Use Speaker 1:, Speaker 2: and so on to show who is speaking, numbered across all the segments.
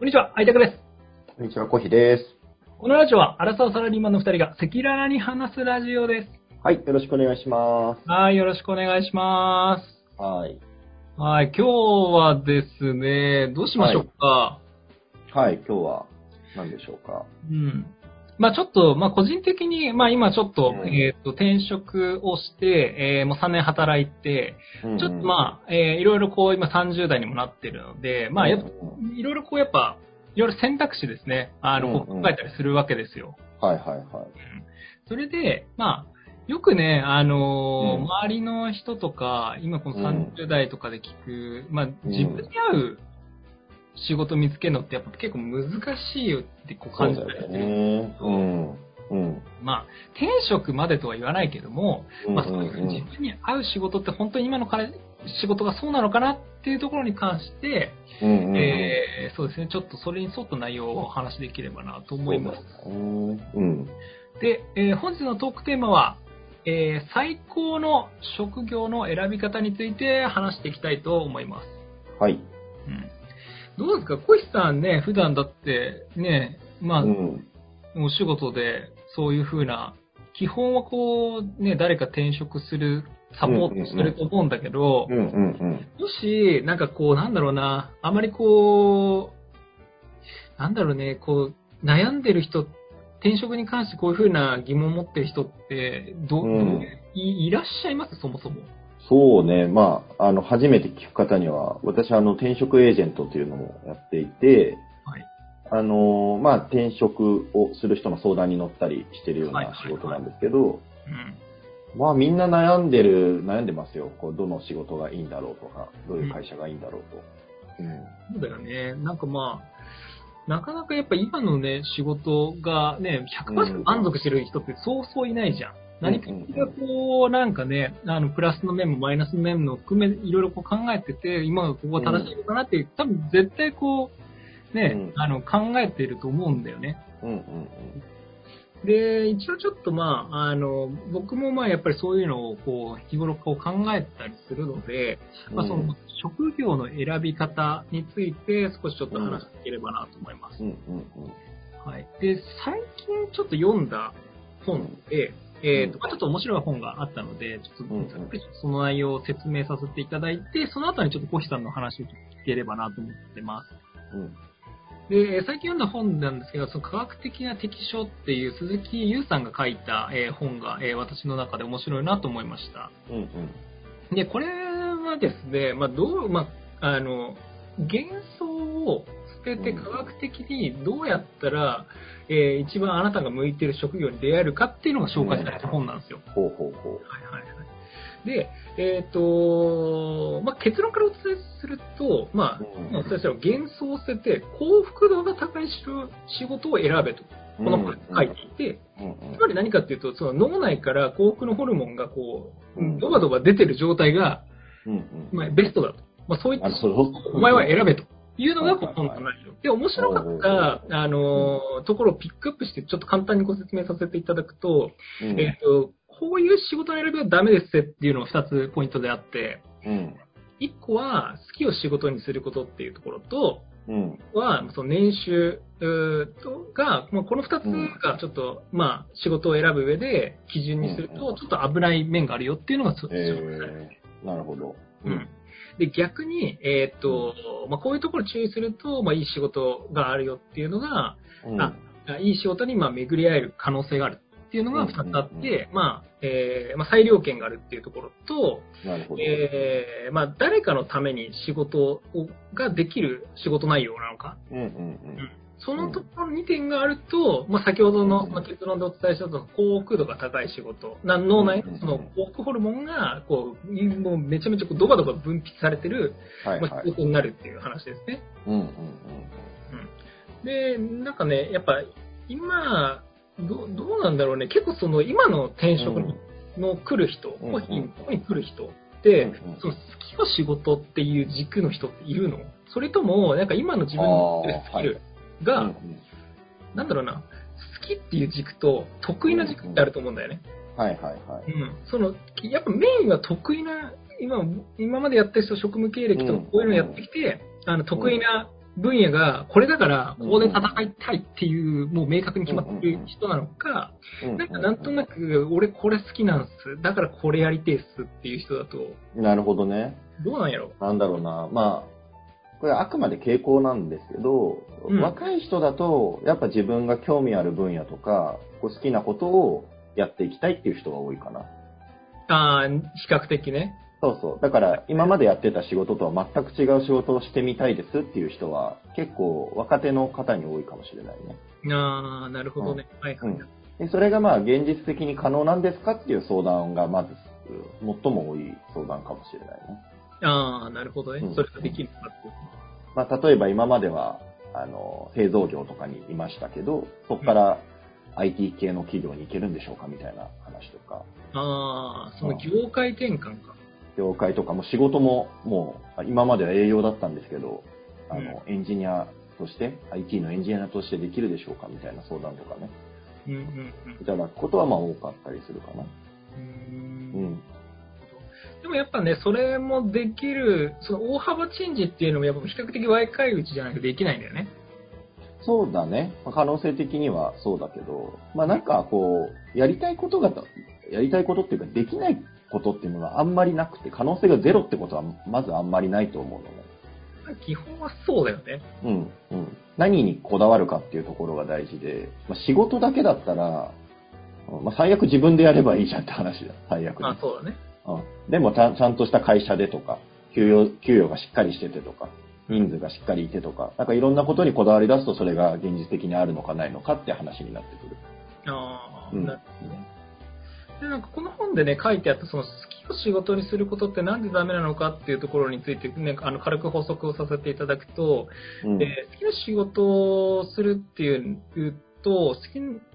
Speaker 1: こんにちは、あいたくです。
Speaker 2: こんにちは、コヒです。
Speaker 1: このラジオは、アラサーサラリーマンの二人が赤裸々に話すラジオです。
Speaker 2: はい、よろしくお願いしま
Speaker 1: はい、よろしくお願いします。
Speaker 2: す。はい。
Speaker 1: はい、今日はですね、どうしましょうか？
Speaker 2: はい、今日は何でしょうか？
Speaker 1: うん。まあちょっと、まあ個人的に、まあ今ちょっと、
Speaker 2: うん。
Speaker 1: えっ、と、転職をして、えーもう3年働いて、ちょっとまあ、えーいろいろこう、今30代にもなってるので、まあやっぱ、
Speaker 2: うん
Speaker 1: いろいろこうやっぱ、いろいろ選択肢ですね、あの、考えたりするわけですよ。
Speaker 2: はいはいはい。
Speaker 1: それで、まあ、よくね、あのー
Speaker 2: うん。
Speaker 1: 周りの人とか、今この
Speaker 2: うん
Speaker 1: 30代とかで聞く、まあ、自分に合う仕事見つけるのってやっぱ結構難しいよってこう感じたりする。
Speaker 2: ね。うん。うん。
Speaker 1: まあ、転職までとは言わないけども、まあ、そういう自分に合う仕事って本当に今の彼仕事がそうなのかなっていうところに関して、
Speaker 2: うんうん。
Speaker 1: えーそうですね、ちょっとそれに沿った内容をお話しできればなと思います。
Speaker 2: そう。うん。
Speaker 1: で、えー本日のトークテーマは、えー最高の職業の選び方について話していきたいと思います。
Speaker 2: はい。
Speaker 1: うん、どうですか？小石さんね、普段だってね、まあ、
Speaker 2: うん。
Speaker 1: お仕事でそういう風な、基本はこう、ね、誰か転職する、サポートすると思うんだけど、
Speaker 2: うんうんうん。
Speaker 1: もし、なんかこう、なんだろうな、あまりこう、なんだろうね、こう、悩んでる人、転職に関してこういうふうな疑問を持ってる人って、ど、
Speaker 2: うん
Speaker 1: いいらっしゃいます？そもそも。
Speaker 2: そうね。まあ、あの、初めて聞く方には、私、あの、転職エージェントというのもやっていて、
Speaker 1: はい。
Speaker 2: あの、まあ、転職をする人の相談に乗ったりしてるよう
Speaker 1: はい
Speaker 2: な仕事なんですけど、
Speaker 1: うん。
Speaker 2: まあみんな悩んでる、悩んでますよ。こうどの仕事がいいんだろうとか、どういう会社がいいんだろうと。うん。
Speaker 1: そうだよね。なんかまあ、なかなかやっぱ今のね、仕事がね、100%満足してる人ってそうそういないじゃん。何かこう、なんかね、あの、プラスの面もマイナスの面も含め、いろいろこう考えてて、今がここが正しいのかなって、多分絶対こう、ね、
Speaker 2: うん
Speaker 1: あの、考えていると思うんだよね。
Speaker 2: うんうん
Speaker 1: で、一応ちょっとまあ、あの、僕もまあやっぱりそういうのをこう、日頃こう考えたりするので、
Speaker 2: うん。
Speaker 1: まあその、職業の選び方について少しちょっと話していければなと思います。
Speaker 2: うんうんうん。
Speaker 1: はい。で、最近ちょっと読んだ本で、えっ、と、まあちょっと面白い本があったので、ちょっとざっくりその内容を説明させていただいて、その後にちょっとコヒさんの話を聞ければなと思ってます。
Speaker 2: うん
Speaker 1: で、最近読んだ本なんですけど、その科学的な適所っていう鈴木優さんが書いた、えー本が、えー私の中で面白いなと思いました。
Speaker 2: うんうん。
Speaker 1: で、これはですね、まあ、どう、まあ、あの、幻想を捨てて科学的にどうやったら、えー一番あなたが向いてる職業に出会えるかっていうのが紹介された本なんですよ。
Speaker 2: ほうほうほ
Speaker 1: はいはいはい。で、えっ、と、まあ、結論からお伝えすると、まあ、
Speaker 2: う。
Speaker 1: まあお伝えしたら幻想を捨てて幸福度が高い仕事を選べと、この本に書いていて、
Speaker 2: うんうん
Speaker 1: つまり何かっていうと、その脳内から幸福のホルモンがこう、
Speaker 2: うん
Speaker 1: ドバドバ出てる状態が、
Speaker 2: うんうん。
Speaker 1: まあ、ベストだと。まあ、そういった。お前は選べというのが
Speaker 2: はいはい
Speaker 1: 本の内容。で、面白かった、あのーところをピックアップして、ちょっと簡単にご説明させていただくと、
Speaker 2: うん
Speaker 1: えっ、と、こういう仕事の選びはダメですっていうのが2つポイントであって、
Speaker 2: うん。
Speaker 1: 1個は好きを仕事にすることっていうところと、
Speaker 2: うん。
Speaker 1: は、その年収が、まあ、この2つがちょっと、まあ、仕事を選ぶ上で基準にする
Speaker 2: うん
Speaker 1: と、ちょっと危ない面があるよっていうのがちょっと
Speaker 2: えー、なるほど。
Speaker 1: うん。で、逆に、えーっと、まあ、こういうところ注意すると、まあ、いい仕事があるよっていうのが、
Speaker 2: うん。
Speaker 1: あいい仕事に、まあ、巡り合える可能性があるっていうのが
Speaker 2: うん
Speaker 1: 2つあって、まあ、えーまあ、裁量権があるっていうところと。えーまあ、誰かのために仕事をができる仕事内容なのか、
Speaker 2: うんうん
Speaker 1: そのところ2点があると、まあ、先ほどの
Speaker 2: うん。
Speaker 1: まあ結論でお伝えしたと幸福度が高い仕事、な脳内
Speaker 2: うん
Speaker 1: のその幸福ホルモンがこうもうめちゃめちゃこうドバドバ分泌されてる、
Speaker 2: うん。はい。
Speaker 1: まあ、
Speaker 2: はい。
Speaker 1: 仕事になるっていう話ですね。
Speaker 2: うんうん
Speaker 1: で、なんかね、やっぱ今、どどうなんだろうね、結構その今の転職にの来る人、
Speaker 2: うん
Speaker 1: ここに来る人って、
Speaker 2: うんうん。
Speaker 1: その好きの仕事っていう軸の人っているの？それとも、なんか今の自分のスキルが、
Speaker 2: うんうん。
Speaker 1: なんだろうな、好きっていう軸と得意な軸ってあると思うんだよね。
Speaker 2: はいはいはい。
Speaker 1: うん。その、やっぱメインは得意な、今、今までやった人、職務経歴とかこういうのをやってきて、あの、得意な分野がこれだから、ここで戦いたいっていう、もう明確に決まってる人なのか、
Speaker 2: うん
Speaker 1: なんかなんとなく、俺これ好きなんす。だからこれやりてえっすっていう人だと、
Speaker 2: なるほどね。
Speaker 1: どうなんやろ
Speaker 2: なんだろうな。まあ、これあくまで傾向なんですけど、
Speaker 1: うん
Speaker 2: 若い人だと、やっぱ自分が興味ある分野とか、こう好きなことをやっていきたいっていう人が多いかな。
Speaker 1: ああ、比較的ね。
Speaker 2: そうそう。だから、今までやってた仕事とは全く違う仕事をしてみたいですっていう人は、結構若手の方に多いかもしれないね。
Speaker 1: ああ、なるほどね。はいはい。
Speaker 2: でそれがまあ、現実的に可能なんですかっていう相談が、まず、最も多い相談かもしれないね。
Speaker 1: ああ、なるほどね
Speaker 2: うん。
Speaker 1: それができるのかっていう。
Speaker 2: まあ、例えば今までは、あの、製造業とかにいましたけど、そこから IT 系の企業に行けるんでしょうかみたいな話とか、
Speaker 1: ああ、その業界転換か。
Speaker 2: 業界とかも仕事ももう、今までは営業だったんですけど、あの、エンジニアとして、IT のエンジニアとしてできるでしょうかみたいな相談とかね、
Speaker 1: うんうんうん
Speaker 2: いただくことはまあ多かったりするかな。
Speaker 1: うー。
Speaker 2: うんん。
Speaker 1: でもやっぱね、それもできる、その大幅チェンジっていうのもやっぱ比較的若いうちじゃないとできないんだよね。
Speaker 2: そうだね。まあ可能性的にはそうだけど、まあなんかこう、やりたいことが、やりたいことっていうか、できないことっていうのがあんまりなくて、可能性がゼロってことはまずあんまりないと思うのね。
Speaker 1: 基本はそうだよね。
Speaker 2: うん、うん。何にこだわるかっていうところが大事で、まあ、仕事だけだったら、うんまあ、最悪自分でやればいいじゃんって話だ。最悪ね、
Speaker 1: あそうだね。
Speaker 2: うん。でもちゃんちゃんとした会社でとか、給与、給与がしっかりしててとか、人数がしっかりいてとか、なんかいろんなことにこだわり出すとそれが現実的にあるのかないのかって話になってくる。
Speaker 1: ああ、
Speaker 2: うん
Speaker 1: なるほどね。で、なんかこの本でね、書いてあった、その好きを仕事にすることってなんでダメなのかっていうところについて、ね、あの軽く補足をさせていただくと、
Speaker 2: うん。
Speaker 1: で好きな仕事をするっていうと、好き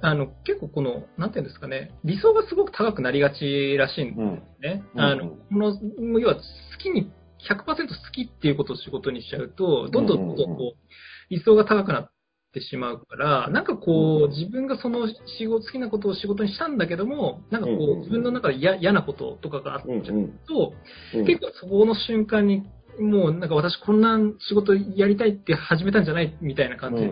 Speaker 1: あの結構この、なんていうんですかね、理想がすごく高くなりがちらしいん
Speaker 2: うん。
Speaker 1: ですね。
Speaker 2: うん
Speaker 1: あのこの要は好きに、100%好きっていうことを仕事にしちゃうと、どんどんどんどんこう、理想が高くなってしまうから、なんかこう、自分がその仕事、好きなことを仕事にしたんだけども、なんかこ
Speaker 2: う
Speaker 1: 自分の中で嫌嫌なこととかがあっちゃ
Speaker 2: う
Speaker 1: と、
Speaker 2: うん。
Speaker 1: 結構そこの瞬間に、もうなんか私こんな仕事やりたいって始めたんじゃないみたいな感じで、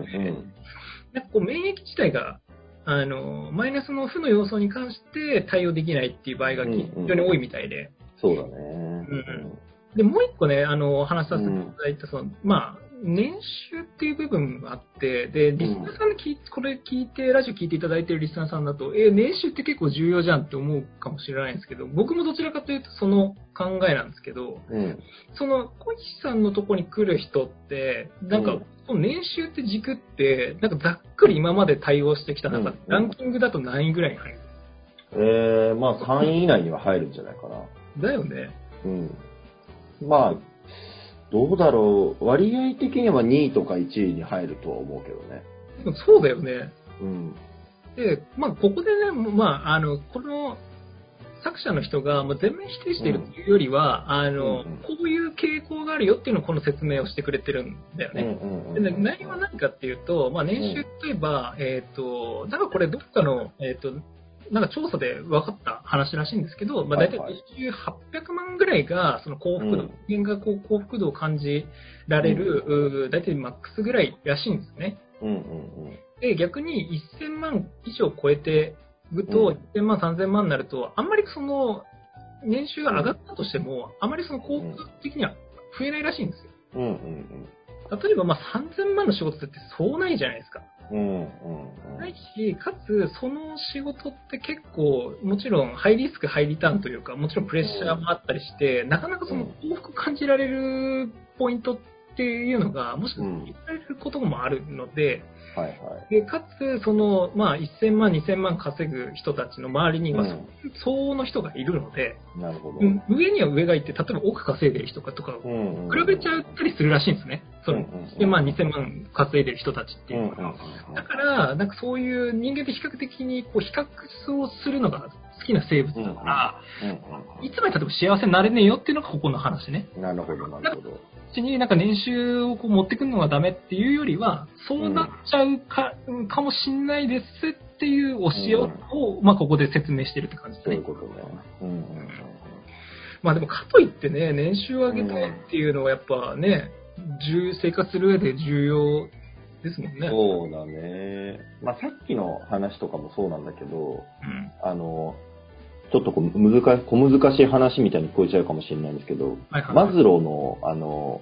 Speaker 1: なんかこう免疫自体が、あの、マイナスの負の要素に関して対応できないっていう場合が非常に多いみたいで、
Speaker 2: そうだね。
Speaker 1: ん。で、もう一個ね、あの、お話しさせていただいた、その、まあ、年収っていう部分があって、で、リスナーさんこれ聞いて、ラジオ聞いていただいてるリスナーさんだと、え、年収って結構重要じゃんって思うかもしれないんですけど、僕もどちらかというとその考えなんですけど、
Speaker 2: うん。
Speaker 1: その、小西さんのとこに来る人って、なんか、
Speaker 2: うん
Speaker 1: 年収って軸って、なんかざっくり今まで対応してきた中で、
Speaker 2: うん
Speaker 1: ランキングだと何位ぐらいに入る
Speaker 2: えー、まあ3位以内には入るんじゃないかな。
Speaker 1: だよね。
Speaker 2: うん。まあ、どうだろう。割合的には2位とか1位に入るとは思うけどね。
Speaker 1: そうだよね。
Speaker 2: うん。
Speaker 1: で、まあ、ここでね、まあ、あの、この作者の人が全面否定しているというよりは、あの、
Speaker 2: うんうん
Speaker 1: こういう傾向があるよっていうのをこの説明をしてくれてるんだよ
Speaker 2: うんう
Speaker 1: ね。
Speaker 2: ん
Speaker 1: でね内容は何かっていうと、まあ、年収例えば、えっ、と、なんかこれどっかの、えっ、と、なんか調査で分かった話らしいんですけど、まあ、大体
Speaker 2: はいはい
Speaker 1: 年収800万ぐらいが、その幸福度、
Speaker 2: うん
Speaker 1: 人間がこう幸福度を感じられる、うー大体マックスぐらいらしいんですね。
Speaker 2: うんうん
Speaker 1: で、逆に1000万以上超えていくと、1000万、3000万になると、あんまりその、年収が上がったとしても、あまりその幸福的には増えないらしいんですよ。
Speaker 2: うん。うんうん
Speaker 1: 例えば、まあ、3000万の仕事ってそうないじゃないですか。
Speaker 2: うん。うんうん
Speaker 1: ないし、かつ、その仕事って結構、もちろん、ハイリスク、ハイリターンというか、もちろんプレッシャーもあったりして、なかなかその幸福感じられるポイントっていうのが、もしかしたらることもあるので、
Speaker 2: はいはい。
Speaker 1: で、かつ、その、まあ、1000万、2000万稼ぐ人たちの周りには、
Speaker 2: うん
Speaker 1: 相応の人がいるので、
Speaker 2: なるほど。
Speaker 1: うん上には上がいて、例えば億稼いでる人とか、比べちゃったりするらしいんですね。その、
Speaker 2: うんうんうん
Speaker 1: 1000万、2000万稼いでる人たちっていうのは。だから、なんかそういう人間って比較的にこう比較をするのが好きな生物だから、
Speaker 2: うん
Speaker 1: いつまでたっても幸せになれねえよっていうのがここの話ね。
Speaker 2: うんなるほど、なるほど。
Speaker 1: うちになんか年収をこう持ってくるのがダメっていうよりは、そうなっちゃうか,、かもしんないですっていう教えを、まあここで説明してるって感じですね
Speaker 2: そういう。ことね。うん
Speaker 1: まあでもかといってね、年収を上げたいっていうのはやっぱね、重生活する上で重要ですもんね。
Speaker 2: そうだね。まあさっきの話とかもそうなんだけど、
Speaker 1: うん。
Speaker 2: あの、ちょっとこう難し小難しい話みたいに聞こえちゃうかもしれないんですけど、
Speaker 1: はいはい。
Speaker 2: マズローの、あの、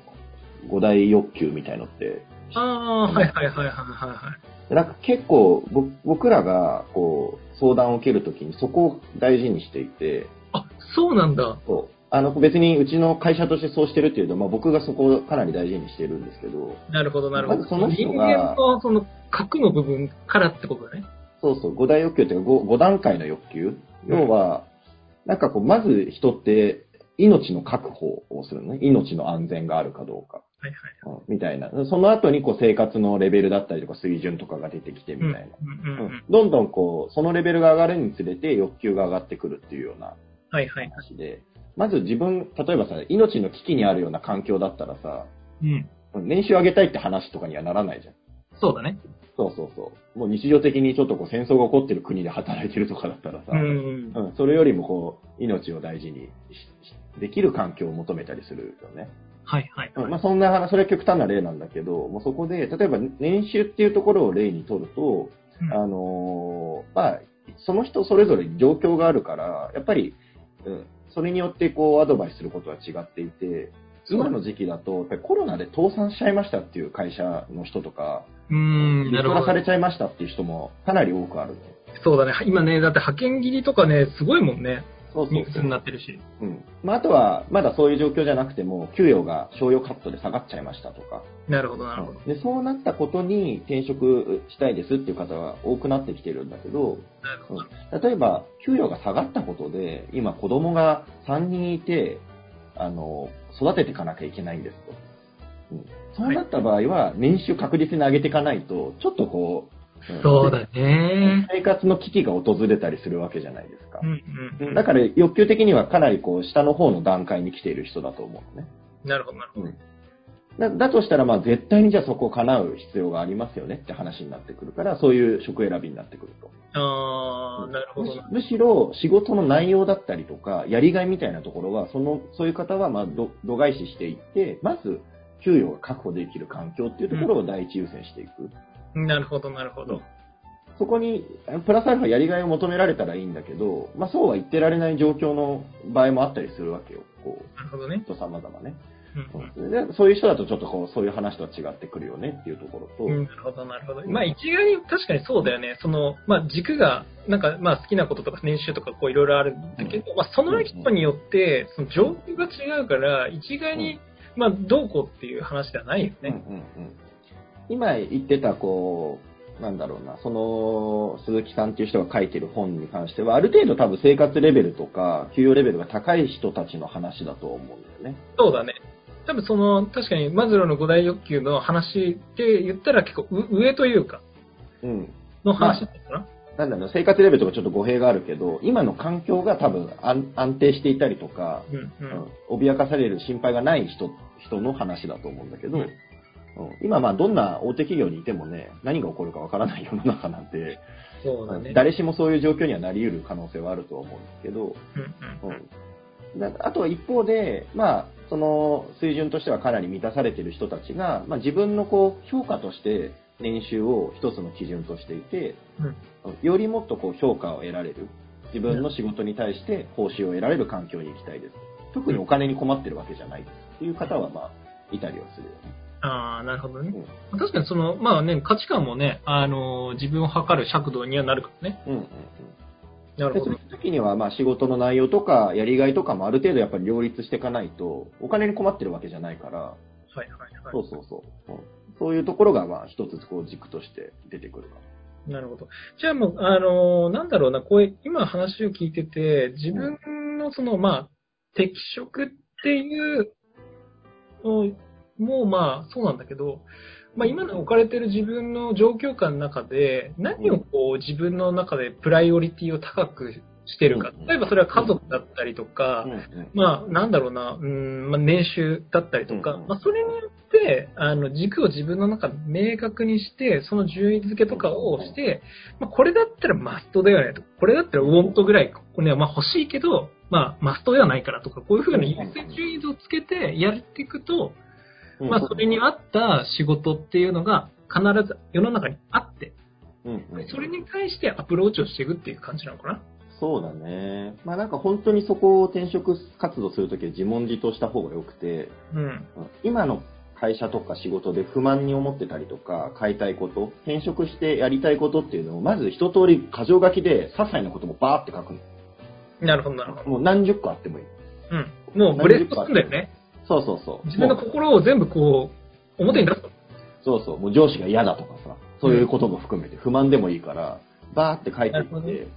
Speaker 2: 五大欲求みたいのって、
Speaker 1: ああー、はいはいはいはいはいはい。
Speaker 2: なんか結構ぼ僕らがこう相談を受けるときにそこを大事にしていて、
Speaker 1: あ、そうなんだ。
Speaker 2: そうあの別にうちの会社としてそうしてるっていうと、まあ、僕がそこをかなり大事にしてるんですけど、
Speaker 1: なるほどなるほど。
Speaker 2: その
Speaker 1: 人間のその核の部分からってことだね。
Speaker 2: そうそう、五大欲求っていうか 5, 段階の欲求。要は、なんかこう、まず人って命の確保をするのね。命の安全があるかどうか。
Speaker 1: はいはい。
Speaker 2: うんみたいな。その後にこう生活のレベルだったりとか水準とかが出てきてみたいな。
Speaker 1: うんうんうん
Speaker 2: うんどんどんこう、そのレベルが上がるにつれて欲求が上がってくるっていうような
Speaker 1: はいはい。
Speaker 2: 話で、まず自分、例えばさ、命の危機にあるような環境だったらさ、
Speaker 1: うん。
Speaker 2: 年収上げたいって話とかにはならないじゃん。
Speaker 1: そうだね。
Speaker 2: そうそうそう。もう日常的にちょっとこう戦争が起こってる国で働いてるとかだったらさ、
Speaker 1: うん。
Speaker 2: うんそれよりもこう、命を大事にできる環境を求めたりするよね。
Speaker 1: はいはい。
Speaker 2: うんまあそんな話、それは極端な例なんだけど、もうそこで、例えば年収っていうところを例にとると、
Speaker 1: うん
Speaker 2: あのーまあ、その人それぞれ状況があるから、やっぱり、うん、それによってこうアドバイスすることは違っていて、今の時期だと、コロナで倒産しちゃいましたっていう会社の人とか、
Speaker 1: うーん、なるほど
Speaker 2: さ。れちゃいましたっていう人もかなり多くあるね。
Speaker 1: そうだね。今ね、だって派遣切りとかね、すごいもんね。
Speaker 2: そうそう
Speaker 1: ニュースに。なってるし。
Speaker 2: うん。まあ、あとは、まだそういう状況じゃなくても、給与が商用カットで下がっちゃいましたとか。
Speaker 1: なるほど、なるほど。
Speaker 2: で、そうなったことに転職したいですっていう方が多くなってきてるんだけど、
Speaker 1: なるほど。
Speaker 2: 例えば、給与が下がったことで、今子供が3人いて、あの、育てていかなきゃいけないんですと。うん、そうなった場合は、年収確実に上げていかないと、ちょっとこう、ん
Speaker 1: そうだね。
Speaker 2: 生活の危機が訪れたりするわけじゃないですか
Speaker 1: う。んうんうん。
Speaker 2: だから欲求的にはかなりこう下の方の段階に来ている人だと思うのね。
Speaker 1: なるほど、なるほど。
Speaker 2: だだとしたらまあ絶対にじゃあそこを叶う必要がありますよねって話になってくるから、そういう職選びになってくると。
Speaker 1: あー、なるほどな。
Speaker 2: むしろ仕事の内容だったりとか、やりがいみたいなところは、その、そういう方はまあど度外視していって、まず給与が確保できる環境っていうところを第一優先していく。
Speaker 1: なるほど、なるほど。
Speaker 2: そこに、プラスアルファやりがいを求められたらいいんだけど、まあそうは言ってられない状況の場合もあったりするわけよ。こう、
Speaker 1: なるほどね。
Speaker 2: 人様々ね。
Speaker 1: うんうん
Speaker 2: でそういう人だとちょっとこう、そういう話とは違ってくるよねっていうところと、
Speaker 1: うん、なるほど、なるほど。まあ一概に確かにそうだよね。その、まあ軸が、なんかまあ好きなこととか年収とかこういろいろあるんだけど、まあその人によって、その状況が違うから、一概に、まあどうこうっていう話ではないよね。
Speaker 2: うんうんうん今言ってた、こう、なんだろうな、その、鈴木さんっていう人が書いてる本に関しては、ある程度多分生活レベルとか、給与レベルが高い人たちの話だと思うんだよね。
Speaker 1: そうだね。多分その、確かにマズローの五大欲求の話って言ったら結構う上というか、
Speaker 2: うん。
Speaker 1: の話だったかな？
Speaker 2: なんだろう、生活レベルとかちょっと語弊があるけど、今の環境が多分安安定していたりとか、
Speaker 1: うん、うん。
Speaker 2: うん脅かされる心配がない人、人の話だと思うんだけど、
Speaker 1: うん
Speaker 2: うん今まあどんな大手企業にいてもね、何が起こるかわからない世の中なんて、
Speaker 1: そうだね。
Speaker 2: 誰しもそういう状況にはなり得る可能性はあると思うんですけど、
Speaker 1: うん、うん、
Speaker 2: あとは一方で、まあ、その水準としてはかなり満たされている人たちが、まあ、自分のこう評価として年収を一つの基準としていて、
Speaker 1: うん
Speaker 2: よりもっとこう評価を得られる、自分の仕事に対して報酬を得られる環境に行きたいです。特にお金に困ってるわけじゃないっていう方は、まあ、いたりはするよね。
Speaker 1: ああ、なるほどね。
Speaker 2: うん
Speaker 1: 確かにその、まあね、価値観もね、あの、自分を測る尺度にはなるからね。
Speaker 2: うんうんうん
Speaker 1: なるほど。
Speaker 2: 時には、まあ、仕事の内容とか、やりがいとかもある程度やっぱり両立していかないと、お金に困ってるわけじゃないから、
Speaker 1: はいはいはい。
Speaker 2: そうそうそう。うんそういうところが、まあ、一つこう軸として出てくるか
Speaker 1: なるほど。じゃあもう、あのーなんだろうな、こう、今話を聞いてて、自分のその、まあ、適職っていうのも、まあ、そうなんだけど、まあ、今の置かれてる自分の状況下の中で、何をこう、自分の中でプライオリティを高くしてるか。
Speaker 2: うん。
Speaker 1: 例えばそれは家族だったりとか、
Speaker 2: うんうん
Speaker 1: まあ、なんだろうな、うん、まあ、年収だったりとか、
Speaker 2: うん
Speaker 1: まあ、それによって、あの、軸を自分の中で明確にして、その順位付けとかをして、まあ、これだったらマストだよねと。これだったらウォントぐらい、ここね、まあ、欲しいけど、まあ、マストではないからとか、こういうふうに優先順位をつけてやっていくと、
Speaker 2: うん
Speaker 1: まあ、それに合った仕事っていうのが必ず世の中にあって、
Speaker 2: うんうん
Speaker 1: それに対してアプローチをしていくっていう感じなのかな？
Speaker 2: そうだね。まあなんか本当にそこを転職活動するときは自問自答した方がよくて、
Speaker 1: うん。
Speaker 2: うん今の会社とか仕事で不満に思ってたりとか、変えたいこと、転職してやりたいことっていうのを、まず一通り箇条書きで、些細なこともバーって書くの。
Speaker 1: なるほど、なるほど。
Speaker 2: もう何十個あってもいい。
Speaker 1: うん。もうブレストすんだよね。
Speaker 2: そうそうそう。
Speaker 1: 自分の心を全部こう、表に出すと。
Speaker 2: そうそう。もう上司が嫌だとかさ、そういうことも含めて、不満でもいいから、バーって書いていって、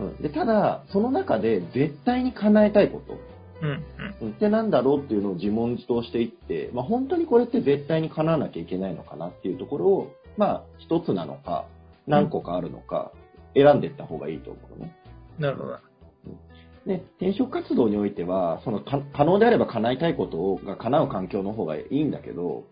Speaker 2: うん、でただ、その中で絶対に叶えたいこと、
Speaker 1: うん。うん。
Speaker 2: うんってなんだろうっていうのを自問自答していって、まあ、本当にこれって絶対に叶わなきゃいけないのかなっていうところを、まあ、一つなのか、何個かあるのか、選んでいった方がいいと思うのね。
Speaker 1: なるほど。
Speaker 2: で、転職活動においては、そのか可能であれば叶えたいことが叶う環境の方がいいんだけど、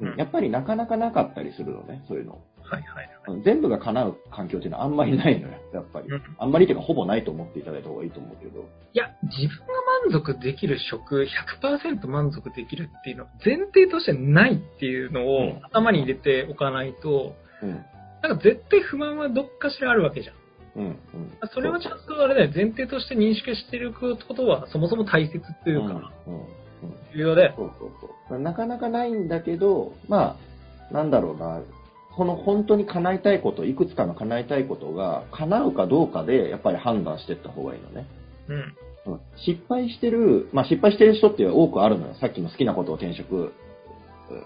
Speaker 1: うん。うん。
Speaker 2: やっぱりなかなかなかったりするのね、そういうの。
Speaker 1: はいはいはい。
Speaker 2: うん全部が叶う環境っていうのはあんまりないのよ、やっぱり
Speaker 1: うん。
Speaker 2: あんまりっていうかほぼないと思っていただいた方がいいと思うけど。
Speaker 1: いや、自分が満足できる職、100%満足できるっていうのは前提としてないっていうのを
Speaker 2: うん
Speaker 1: 頭に入れておかないと、
Speaker 2: うん。
Speaker 1: なんか絶対不満はどっかしらあるわけじゃん。
Speaker 2: うん。うん。
Speaker 1: それはちゃんとあれだよ、前提として認識してることはそもそも大切っていうか、
Speaker 2: うん。うん。うん
Speaker 1: 重要で。
Speaker 2: そうそうそう。なかなかないんだけど、まあ、なんだろうな、この本当に叶えたいこと、いくつかの叶えたいことが叶うかどうかで、やっぱり判断していった方がいいのね。
Speaker 1: うん。
Speaker 2: うん失敗してる、まあ失敗してる人って多くあるのよ。さっきの好きなことを転職、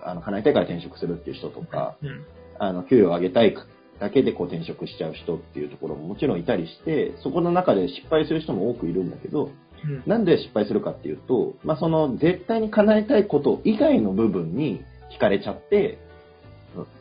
Speaker 2: あの、叶えたいから転職するっていう人とか、
Speaker 1: うん。
Speaker 2: あの、給与を上げたいだけでこう転職しちゃう人っていうところももちろんいたりして、そこの中で失敗する人も多くいるんだけど、
Speaker 1: うん。
Speaker 2: なんで失敗するかっていうと、まあ、その絶対に叶えたいこと以外の部分に惹かれちゃって、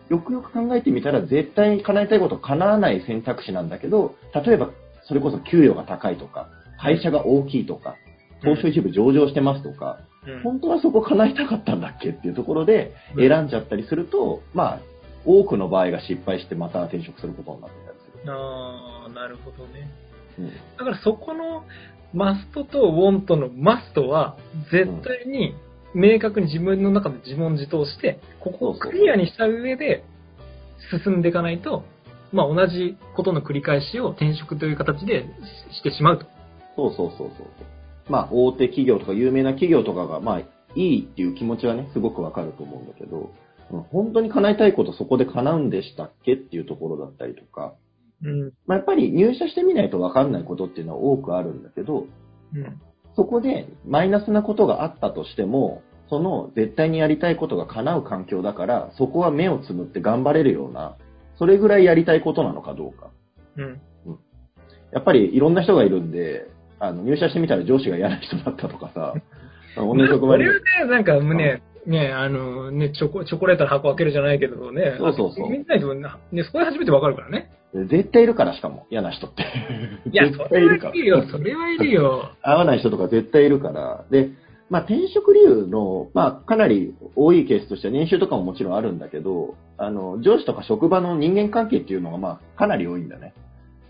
Speaker 2: よくよく考えてみたら絶対に叶えたいことが叶わない選択肢なんだけど、例えばそれこそ給与が高いとか、会社が大きいとか、東証一部上場してますとか、
Speaker 1: うん。
Speaker 2: 本当はそこ叶えたかったんだっけっていうところで選んじゃったりすると、まあ、多くの場合が失敗してまた転職することになってたりする。
Speaker 1: ああ、なるほどね。
Speaker 2: うん
Speaker 1: だからそこのマストとウォントのマストは絶対に明確に自分の中で自問自答して、ここをクリアにした上で進んでいかないと、まあ同じことの繰り返しを転職という形でししてしまうと。
Speaker 2: そうそうそうそう。まあ、大手企業とか有名な企業とかが、まあ、いいっていう気持ちはね、すごくわかると思うんだけど、うん本当に叶えたいことそこで叶うんでしたっけっていうところだったりとか、
Speaker 1: うん。
Speaker 2: まあ、やっぱり入社してみないとわかんないことっていうのは多くあるんだけど、
Speaker 1: うん。
Speaker 2: そこでマイナスなことがあったとしても、その絶対にやりたいことが叶う環境だから、そこは目をつむって頑張れるような、それぐらいやりたいことなのかどうか。
Speaker 1: うん。
Speaker 2: やっぱりいろんな人がいるんで、あの入社してみたら上司が嫌な人だったとかさ、同じ職場に
Speaker 1: これはね、なんかね、ね、あの、ね、チョコ、チョコレートの箱開けるじゃないけどね。
Speaker 2: そうそうそう
Speaker 1: みんなにね、そこで初めてわかるからね。
Speaker 2: 絶対いるから、しかも、嫌な人って。
Speaker 1: いや、
Speaker 2: 絶
Speaker 1: それは
Speaker 2: 対いる
Speaker 1: よ、それはいるよ。
Speaker 2: 合わない人とか絶対いるから。で、まあ転職理由の、まあかなり多いケースとしては年収とかももちろんあるんだけど、あの、上司とか職場の人間関係っていうのがまあかなり多いんだね。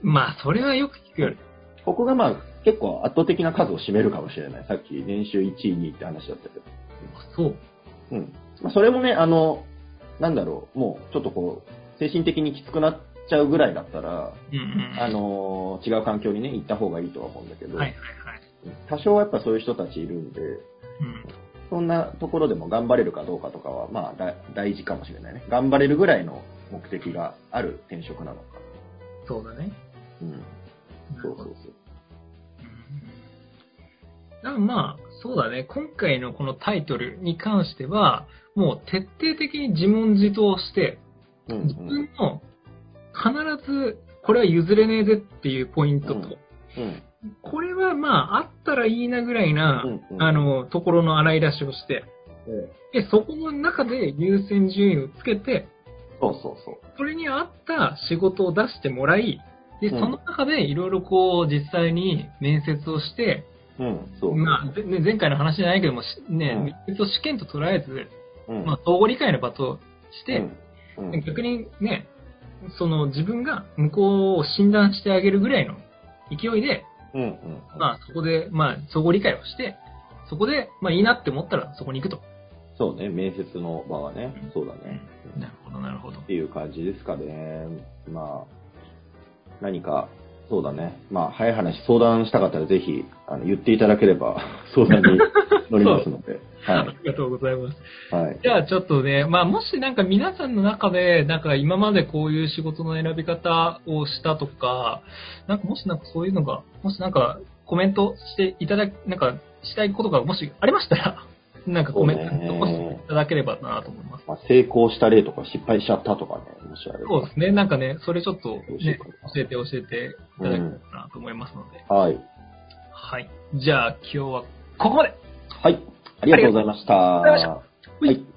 Speaker 1: まあ、それはよく聞くよね。
Speaker 2: ここがまあ結構圧倒的な数を占めるかもしれない。さっき年収1位、2位って話だったけど。
Speaker 1: そう。
Speaker 2: うん。まあそれもね、あの、なんだろう、もうちょっとこう、精神的にきつくなっちゃうぐらいだったら、
Speaker 1: うんうん。
Speaker 2: あの、違う環境にね、行った方がいいとは思うんだけど、
Speaker 1: はいはいはい。
Speaker 2: 多少はやっぱそういう人たちいるんで、
Speaker 1: うん。
Speaker 2: そんなところでも頑張れるかどうかとかは、まあだ大事かもしれないね。頑張れるぐらいの目的がある転職なのか。
Speaker 1: そうだね。
Speaker 2: うん。そうそうそう。
Speaker 1: うん。だからまあ、そうだね。今回のこのタイトルに関しては、もう徹底的に自問自答して、
Speaker 2: うん
Speaker 1: 自分の必ずこれは譲れねえぜっていうポイントと、
Speaker 2: うんうん。
Speaker 1: これはまああったらいいなぐらいな、
Speaker 2: うんうん
Speaker 1: あの、ところの洗い出しをして、で、そこの中で優先順位をつけて、
Speaker 2: そうそうそう。
Speaker 1: それに合った仕事を出してもらい、で、
Speaker 2: うん
Speaker 1: その中でいろいろこう、実際に面接をして、
Speaker 2: うん、そう。
Speaker 1: まあ、ぜね前回の話じゃないけども、しね、
Speaker 2: うん
Speaker 1: 試験と捉えず、
Speaker 2: うん、
Speaker 1: まあ、相互理解の場として、
Speaker 2: うん、うん
Speaker 1: 逆にね、その自分が向こうを診断してあげるぐらいの勢いで、
Speaker 2: うん、うん。
Speaker 1: まあそこで、まあ相互理解をして、そこで、まあいいなって思ったらそこに行くと。
Speaker 2: そうね、面接の場はね、そうだね。
Speaker 1: なるほど、なるほど
Speaker 2: っ。ていう感じですかね。まあ、何か、そうだね。まあ、早い話相談したかったらぜひ、あの、言っていただければ、相談に乗りますので。
Speaker 1: あ
Speaker 2: は
Speaker 1: りがとうございます。
Speaker 2: い。はい。
Speaker 1: じゃあちょっとね、まあもしなんか皆さんの中で、なんか今までこういう仕事の選び方をしたとか、なんかもしなんかそういうのが、もしなんかコメントしていただき、なんかしたいことがもしありましたら、なんかコメント
Speaker 2: そうね
Speaker 1: 残していただければなと思います。
Speaker 2: まあ、成功した例とか失敗しちゃったとかね、もしあれば。
Speaker 1: そうですね。なんかね、それちょっとね教えて教えていただければなと思いますので。
Speaker 2: はい。
Speaker 1: はい。じゃあ今日はここまで
Speaker 2: はい。ありがとうございました。
Speaker 1: ありがとうございました
Speaker 2: はい。